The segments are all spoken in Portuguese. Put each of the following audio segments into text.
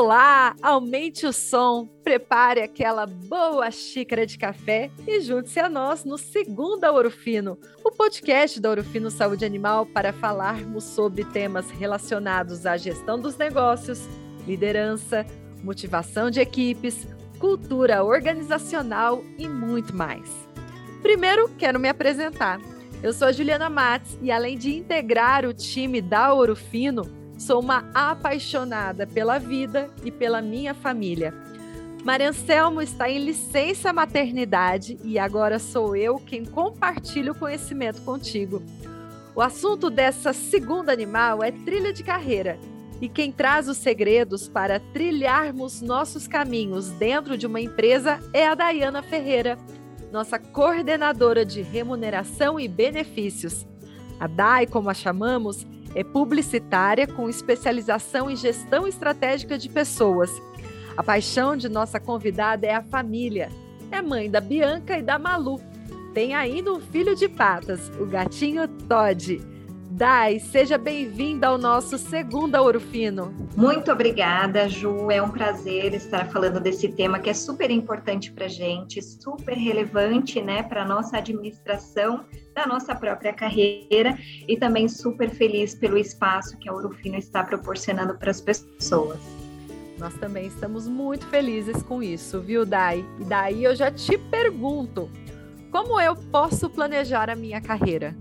Olá, aumente o som, prepare aquela boa xícara de café e junte-se a nós no Segunda Ouro Fino, o podcast da Ouro Fino Saúde Animal para falarmos sobre temas relacionados à gestão dos negócios, liderança, motivação de equipes, cultura organizacional e muito mais. Primeiro, quero me apresentar. Eu sou a Juliana Matos e além de integrar o time da Ouro Fino, Sou uma apaixonada pela vida e pela minha família. Maria Anselmo está em licença maternidade e agora sou eu quem compartilha o conhecimento contigo. O assunto dessa segunda animal é trilha de carreira. E quem traz os segredos para trilharmos nossos caminhos dentro de uma empresa é a Dayana Ferreira, nossa coordenadora de remuneração e benefícios. A DAI, como a chamamos, publicitária com especialização em gestão estratégica de pessoas. A paixão de nossa convidada é a família. É mãe da Bianca e da Malu. Tem ainda um filho de patas, o gatinho Todd. Dai, seja bem-vinda ao nosso Segunda Ouro Fino. Muito obrigada, Ju. É um prazer estar falando desse tema que é super importante para gente, super relevante, né, para nossa administração da nossa própria carreira e também super feliz pelo espaço que a Ouro Fino está proporcionando para as pessoas. Nós também estamos muito felizes com isso, viu, Dai? E daí eu já te pergunto, como eu posso planejar a minha carreira?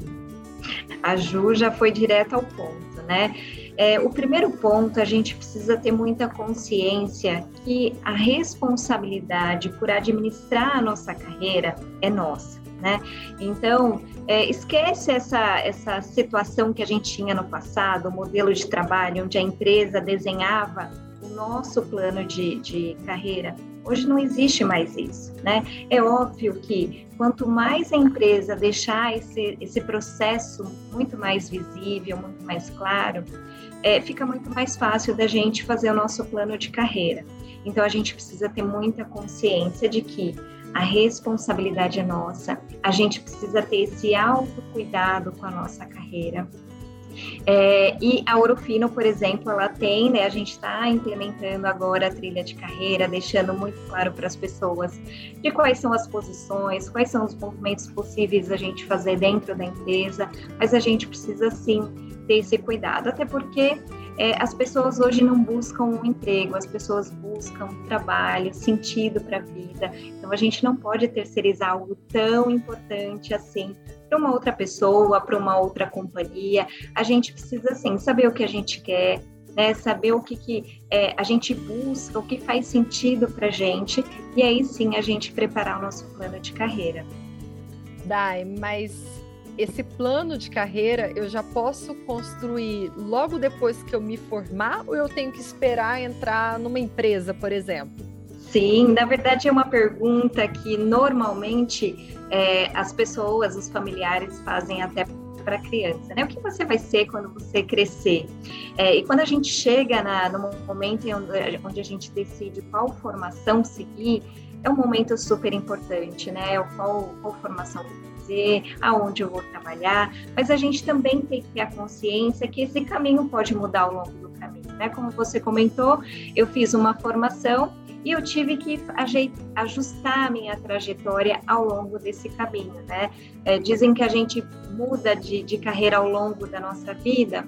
A Ju já foi direto ao ponto, né? É, o primeiro ponto, a gente precisa ter muita consciência que a responsabilidade por administrar a nossa carreira é nossa, né? Então, é, esquece essa, essa situação que a gente tinha no passado, o modelo de trabalho, onde a empresa desenhava o nosso plano de, de carreira Hoje não existe mais isso, né? É óbvio que quanto mais a empresa deixar esse, esse processo muito mais visível, muito mais claro, é, fica muito mais fácil da gente fazer o nosso plano de carreira. Então a gente precisa ter muita consciência de que a responsabilidade é nossa, a gente precisa ter esse autocuidado com a nossa carreira, é, e a Orofino, por exemplo, ela tem, né? A gente está implementando agora a trilha de carreira, deixando muito claro para as pessoas de quais são as posições, quais são os movimentos possíveis a gente fazer dentro da empresa, mas a gente precisa sim ter esse cuidado, até porque é, as pessoas hoje não buscam um emprego, as pessoas buscam trabalho, sentido para a vida. Então a gente não pode terceirizar algo tão importante assim para uma outra pessoa, para uma outra companhia. A gente precisa assim saber o que a gente quer, né, saber o que, que é, a gente busca, o que faz sentido para a gente, e aí sim a gente preparar o nosso plano de carreira. Dai, mas esse plano de carreira eu já posso construir logo depois que eu me formar ou eu tenho que esperar entrar numa empresa, por exemplo? Sim, na verdade é uma pergunta que normalmente é, as pessoas, os familiares fazem até para criança, né? O que você vai ser quando você crescer? É, e quando a gente chega na, no momento onde, onde a gente decide qual formação seguir, é um momento super importante, né? Qual, qual formação fazer, aonde eu vou trabalhar, mas a gente também tem que ter a consciência que esse caminho pode mudar ao longo do né? Como você comentou, eu fiz uma formação e eu tive que ajustar a minha trajetória ao longo desse caminho, né? É, dizem que a gente muda de, de carreira ao longo da nossa vida,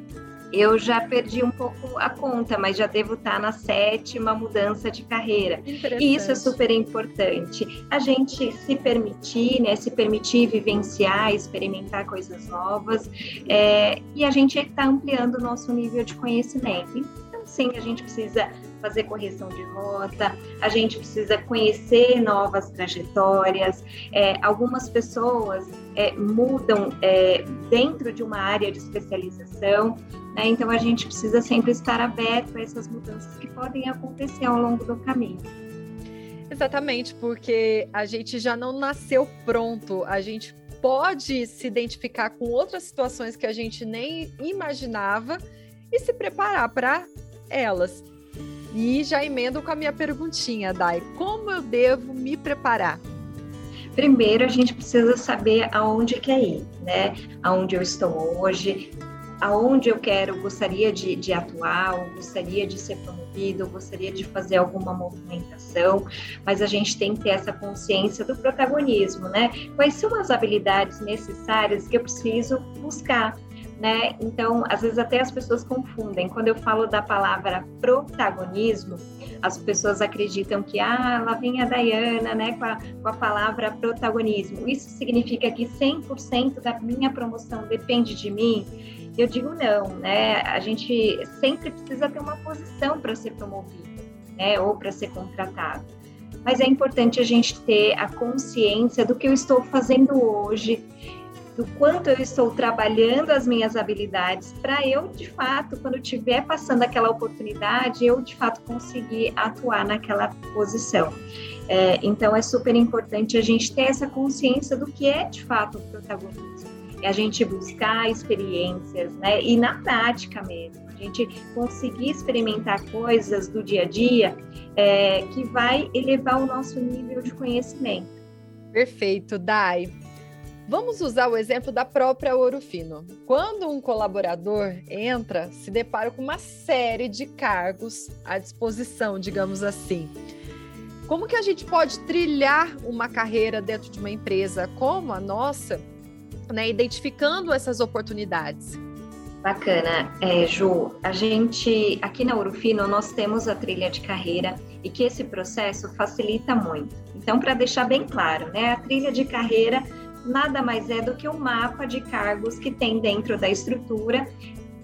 eu já perdi um pouco a conta, mas já devo estar na sétima mudança de carreira. E isso é super importante. A gente se permitir, né, se permitir vivenciar, experimentar coisas novas, é, e a gente está ampliando o nosso nível de conhecimento. Então, sim, a gente precisa fazer correção de rota, a gente precisa conhecer novas trajetórias. É, algumas pessoas é, mudam é, dentro de uma área de especialização, né? então a gente precisa sempre estar aberto a essas mudanças que podem acontecer ao longo do caminho. Exatamente, porque a gente já não nasceu pronto, a gente pode se identificar com outras situações que a gente nem imaginava e se preparar para elas. E já emendo com a minha perguntinha, Dai. Como eu devo me preparar? Primeiro, a gente precisa saber aonde quer ir, né? Aonde eu estou hoje, aonde eu quero, gostaria de, de atuar, ou gostaria de ser promovido, ou gostaria de fazer alguma movimentação, mas a gente tem que ter essa consciência do protagonismo, né? Quais são as habilidades necessárias que eu preciso buscar? Né? Então, às vezes até as pessoas confundem. Quando eu falo da palavra protagonismo, as pessoas acreditam que, ah, lá vem a Dayana, né, com a, com a palavra protagonismo. Isso significa que 100% da minha promoção depende de mim? Eu digo não, né? A gente sempre precisa ter uma posição para ser promovido, né, ou para ser contratado. Mas é importante a gente ter a consciência do que eu estou fazendo hoje, do quanto eu estou trabalhando as minhas habilidades para eu, de fato, quando estiver passando aquela oportunidade, eu, de fato, conseguir atuar naquela posição. É, então, é super importante a gente ter essa consciência do que é, de fato, o protagonismo. É a gente buscar experiências, né? E na prática mesmo, a gente conseguir experimentar coisas do dia a dia é, que vai elevar o nosso nível de conhecimento. Perfeito, Dai. Vamos usar o exemplo da própria Ouro Fino. Quando um colaborador entra, se depara com uma série de cargos à disposição, digamos assim. Como que a gente pode trilhar uma carreira dentro de uma empresa como a nossa, né, identificando essas oportunidades? Bacana, é, Ju. A gente aqui na Urufino nós temos a trilha de carreira e que esse processo facilita muito. Então, para deixar bem claro, né, a trilha de carreira nada mais é do que um mapa de cargos que tem dentro da estrutura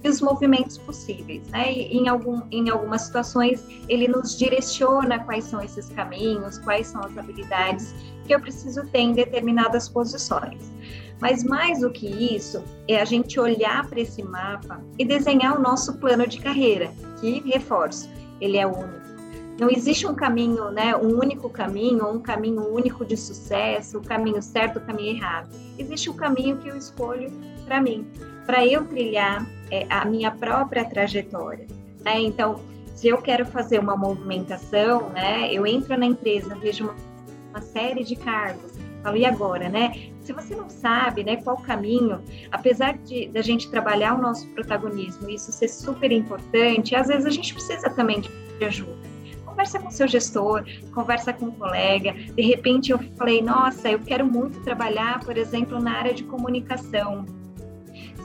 e os movimentos possíveis, né? E em, algum, em algumas situações ele nos direciona quais são esses caminhos, quais são as habilidades que eu preciso ter em determinadas posições. Mas mais do que isso, é a gente olhar para esse mapa e desenhar o nosso plano de carreira, que, reforço, ele é único não existe um caminho, né, um único caminho, um caminho único de sucesso, o caminho certo, o caminho errado. Existe o um caminho que eu escolho para mim, para eu trilhar é, a minha própria trajetória. Né? Então, se eu quero fazer uma movimentação, né, eu entro na empresa, vejo uma, uma série de cargos, falo, e agora, né? Se você não sabe, né, qual caminho, apesar de da gente trabalhar o nosso protagonismo, isso ser super importante, às vezes a gente precisa também de ajuda conversa com seu gestor, conversa com um colega. De repente eu falei, nossa, eu quero muito trabalhar, por exemplo, na área de comunicação.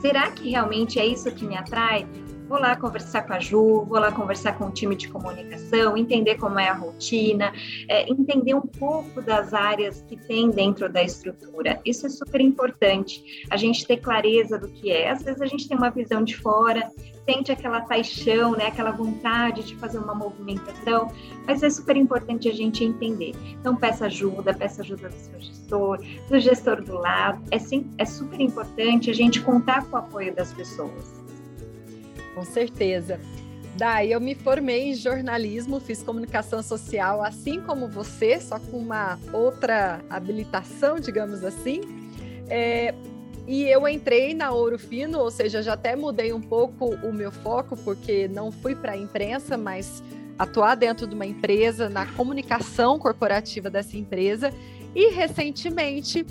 Será que realmente é isso que me atrai? Vou lá conversar com a Ju, vou lá conversar com o time de comunicação, entender como é a rotina, é, entender um pouco das áreas que tem dentro da estrutura. Isso é super importante, a gente ter clareza do que é. Às vezes a gente tem uma visão de fora, sente aquela paixão, né, aquela vontade de fazer uma movimentação, mas é super importante a gente entender. Então, peça ajuda, peça ajuda do seu gestor, do gestor do lado. É, sim, é super importante a gente contar com o apoio das pessoas. Com certeza. Daí eu me formei em jornalismo, fiz comunicação social, assim como você, só com uma outra habilitação, digamos assim. É, e eu entrei na Ouro Fino, ou seja, já até mudei um pouco o meu foco, porque não fui para a imprensa, mas atuar dentro de uma empresa, na comunicação corporativa dessa empresa. E recentemente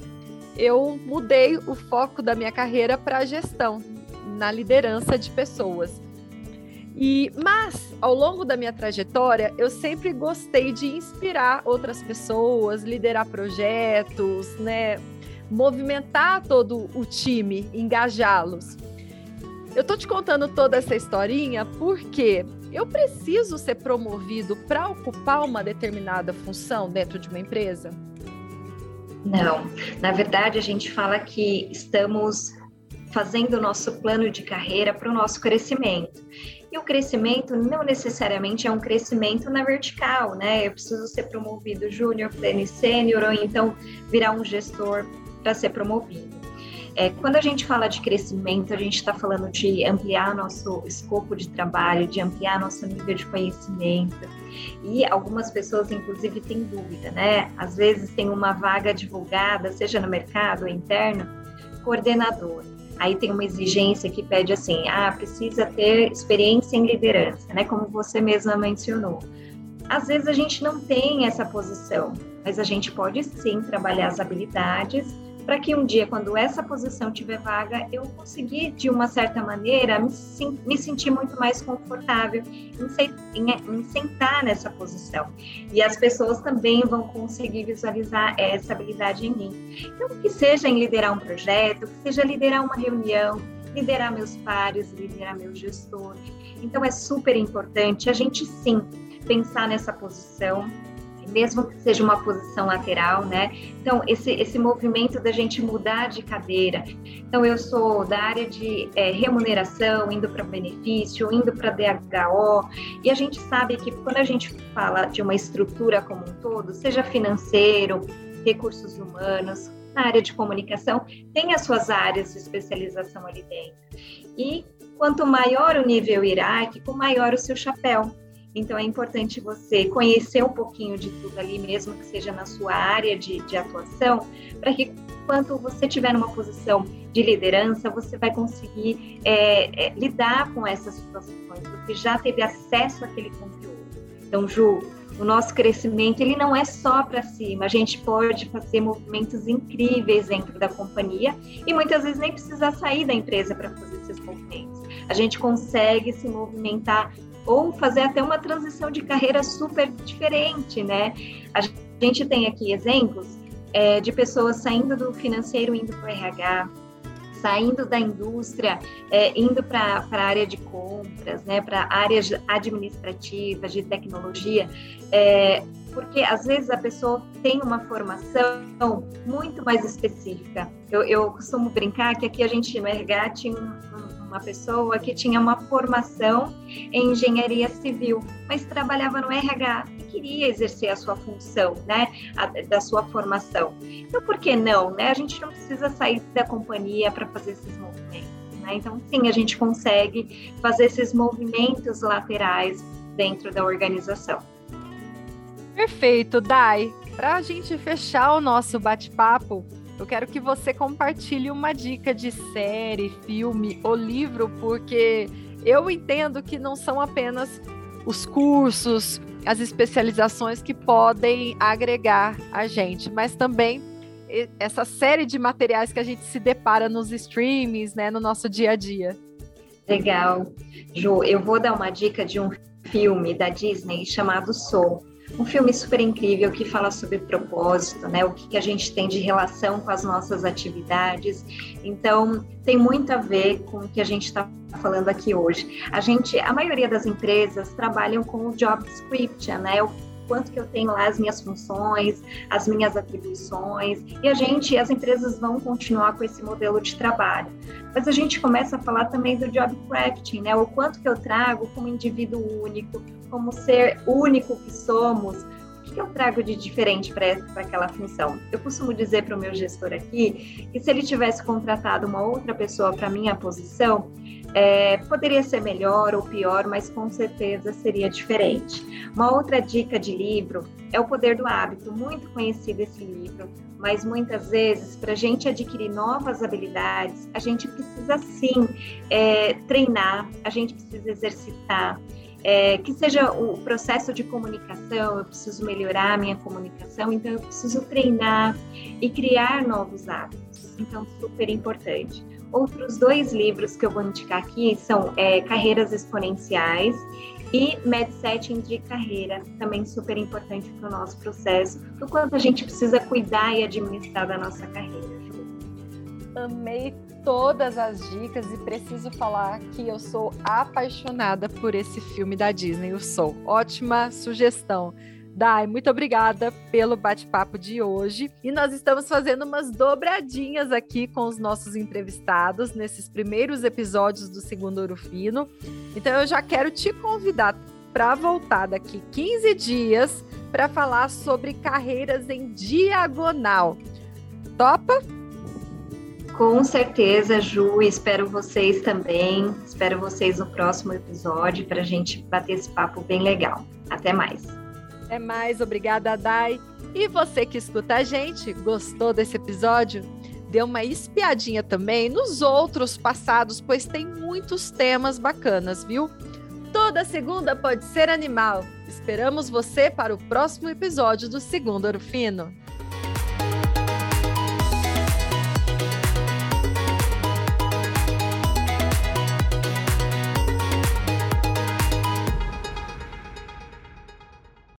eu mudei o foco da minha carreira para a gestão na liderança de pessoas. E, mas, ao longo da minha trajetória, eu sempre gostei de inspirar outras pessoas, liderar projetos, né? movimentar todo o time, engajá-los. Eu tô te contando toda essa historinha porque eu preciso ser promovido para ocupar uma determinada função dentro de uma empresa? Não. Na verdade, a gente fala que estamos fazendo o nosso plano de carreira para o nosso crescimento. E o crescimento não necessariamente é um crescimento na vertical, né? Eu preciso ser promovido júnior, pleno e sênior, ou então virar um gestor para ser promovido. É, quando a gente fala de crescimento, a gente está falando de ampliar nosso escopo de trabalho, de ampliar nosso nível de conhecimento. E algumas pessoas, inclusive, têm dúvida, né? Às vezes tem uma vaga divulgada, seja no mercado ou interno, coordenador aí tem uma exigência que pede assim, ah, precisa ter experiência em liderança, né? Como você mesma mencionou. Às vezes a gente não tem essa posição, mas a gente pode sim trabalhar as habilidades para que um dia, quando essa posição tiver vaga, eu conseguir, de uma certa maneira, me, me sentir muito mais confortável em, em, em sentar nessa posição. E as pessoas também vão conseguir visualizar essa habilidade em mim. Então, que seja em liderar um projeto, que seja liderar uma reunião, liderar meus pares, liderar meus gestores. Então, é super importante a gente sim pensar nessa posição, mesmo que seja uma posição lateral, né? Então, esse, esse movimento da gente mudar de cadeira. Então, eu sou da área de é, remuneração, indo para benefício, indo para DHO, e a gente sabe que quando a gente fala de uma estrutura como um todo, seja financeiro, recursos humanos, na área de comunicação, tem as suas áreas de especialização ali dentro. E quanto maior o nível hierárquico, maior o seu chapéu. Então é importante você conhecer um pouquinho de tudo ali, mesmo que seja na sua área de, de atuação, para que quando você estiver numa posição de liderança, você vai conseguir é, é, lidar com essas situações, você já teve acesso àquele conteúdo. Então, Ju, o nosso crescimento ele não é só para cima, a gente pode fazer movimentos incríveis dentro da companhia e muitas vezes nem precisa sair da empresa para fazer esses movimentos. A gente consegue se movimentar ou fazer até uma transição de carreira super diferente, né? A gente tem aqui exemplos é, de pessoas saindo do financeiro indo para o RH, saindo da indústria, é, indo para a área de compras, né, para áreas administrativas, de tecnologia, é, porque às vezes a pessoa tem uma formação muito mais específica. Eu, eu costumo brincar que aqui a gente no RH tinha um, uma pessoa que tinha uma formação em engenharia civil, mas trabalhava no RH e queria exercer a sua função, né, a, da sua formação. Então, por que não, né? A gente não precisa sair da companhia para fazer esses movimentos, né? Então, sim, a gente consegue fazer esses movimentos laterais dentro da organização. Perfeito, Dai. Para a gente fechar o nosso bate-papo, eu quero que você compartilhe uma dica de série, filme ou livro, porque eu entendo que não são apenas os cursos, as especializações que podem agregar a gente, mas também essa série de materiais que a gente se depara nos streams, né, no nosso dia a dia. Legal. Ju, eu vou dar uma dica de um filme da Disney chamado Soul. Um filme super incrível que fala sobre propósito, né? O que, que a gente tem de relação com as nossas atividades. Então, tem muito a ver com o que a gente está falando aqui hoje. A gente, a maioria das empresas trabalham com o job description, né? O quanto que eu tenho lá as minhas funções, as minhas atribuições, e a gente, as empresas vão continuar com esse modelo de trabalho. Mas a gente começa a falar também do job crafting, né? O quanto que eu trago como indivíduo único, como ser único que somos, o que eu trago de diferente para aquela função? Eu costumo dizer para o meu gestor aqui que se ele tivesse contratado uma outra pessoa para minha posição, é, poderia ser melhor ou pior, mas com certeza seria diferente. Uma outra dica de livro é O Poder do Hábito, muito conhecido esse livro, mas muitas vezes, para a gente adquirir novas habilidades, a gente precisa sim é, treinar, a gente precisa exercitar. É, que seja o processo de comunicação, eu preciso melhorar a minha comunicação, então eu preciso treinar e criar novos hábitos. Então, super importante. Outros dois livros que eu vou indicar aqui são é, Carreiras Exponenciais e Medsetting de Carreira, também super importante para o nosso processo, do quanto a gente precisa cuidar e administrar da nossa carreira. Amei todas as dicas e preciso falar que eu sou apaixonada por esse filme da Disney, o Soul. Ótima sugestão. Dai, muito obrigada pelo bate-papo de hoje. E nós estamos fazendo umas dobradinhas aqui com os nossos entrevistados nesses primeiros episódios do Segundo Ouro Fino. Então eu já quero te convidar para voltar daqui 15 dias para falar sobre carreiras em diagonal. Topa? Com certeza, Ju, espero vocês também. Espero vocês no próximo episódio para a gente bater esse papo bem legal. Até mais. Até mais, obrigada, Dai. E você que escuta a gente, gostou desse episódio? Dê uma espiadinha também nos outros passados, pois tem muitos temas bacanas, viu? Toda segunda pode ser animal. Esperamos você para o próximo episódio do Segundo Orfino.